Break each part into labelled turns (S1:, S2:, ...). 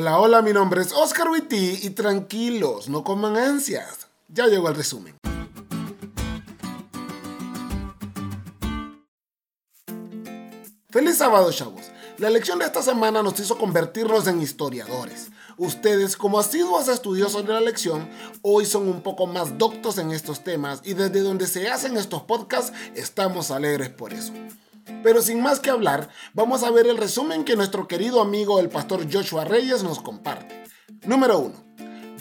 S1: Hola, hola, mi nombre es Oscar Witty y tranquilos, no coman ansias. Ya llegó el resumen. Feliz sábado, chavos. La lección de esta semana nos hizo convertirnos en historiadores. Ustedes, como asiduos estudiosos de la lección, hoy son un poco más doctos en estos temas y desde donde se hacen estos podcasts estamos alegres por eso. Pero sin más que hablar, vamos a ver el resumen que nuestro querido amigo el pastor Joshua Reyes nos comparte. Número 1.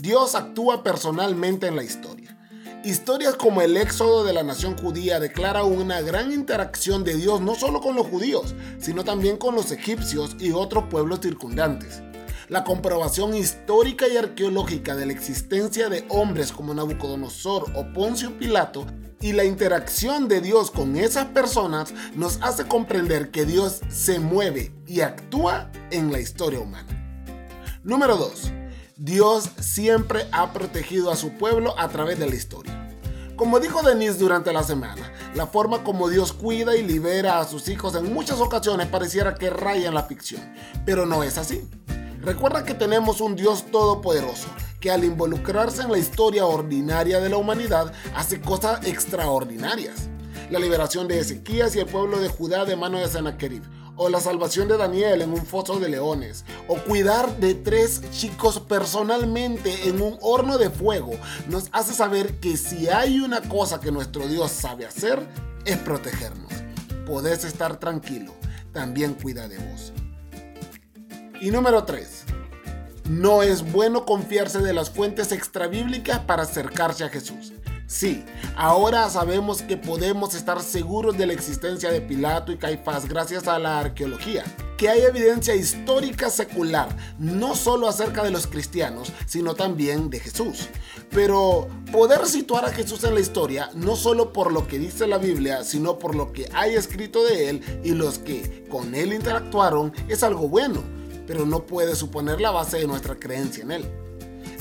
S1: Dios actúa personalmente en la historia. Historias como el éxodo de la nación judía declara una gran interacción de Dios no solo con los judíos, sino también con los egipcios y otros pueblos circundantes. La comprobación histórica y arqueológica de la existencia de hombres como Nabucodonosor o Poncio Pilato y la interacción de Dios con esas personas nos hace comprender que Dios se mueve y actúa en la historia humana. Número 2. Dios siempre ha protegido a su pueblo a través de la historia. Como dijo Denise durante la semana, la forma como Dios cuida y libera a sus hijos en muchas ocasiones pareciera que raya en la ficción, pero no es así. Recuerda que tenemos un Dios todopoderoso que al involucrarse en la historia ordinaria de la humanidad hace cosas extraordinarias. La liberación de Ezequías y el pueblo de Judá de mano de Sennacherib, o la salvación de Daniel en un foso de leones, o cuidar de tres chicos personalmente en un horno de fuego, nos hace saber que si hay una cosa que nuestro Dios sabe hacer, es protegernos. Podés estar tranquilo, también cuida de vos. Y número 3. No es bueno confiarse de las fuentes extrabíblicas para acercarse a Jesús. Sí, ahora sabemos que podemos estar seguros de la existencia de Pilato y Caifás gracias a la arqueología, que hay evidencia histórica secular, no solo acerca de los cristianos, sino también de Jesús. Pero poder situar a Jesús en la historia, no solo por lo que dice la Biblia, sino por lo que hay escrito de él y los que con él interactuaron, es algo bueno, pero no puede suponer la base de nuestra creencia en él.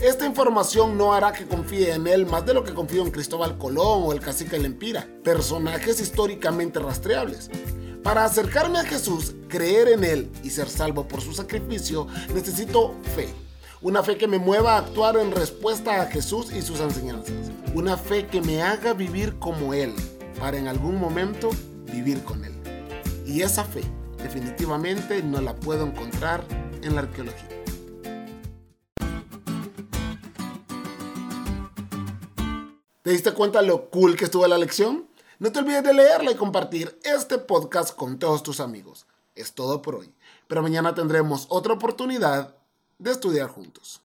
S1: Esta información no hará que confíe en él más de lo que confío en Cristóbal Colón o el cacique Lempira, personajes históricamente rastreables. Para acercarme a Jesús, creer en Él y ser salvo por su sacrificio, necesito fe. Una fe que me mueva a actuar en respuesta a Jesús y sus enseñanzas. Una fe que me haga vivir como Él, para en algún momento vivir con Él. Y esa fe definitivamente no la puedo encontrar en la arqueología. ¿Te diste cuenta lo cool que estuvo la lección? No te olvides de leerla y compartir este podcast con todos tus amigos. Es todo por hoy, pero mañana tendremos otra oportunidad de estudiar juntos.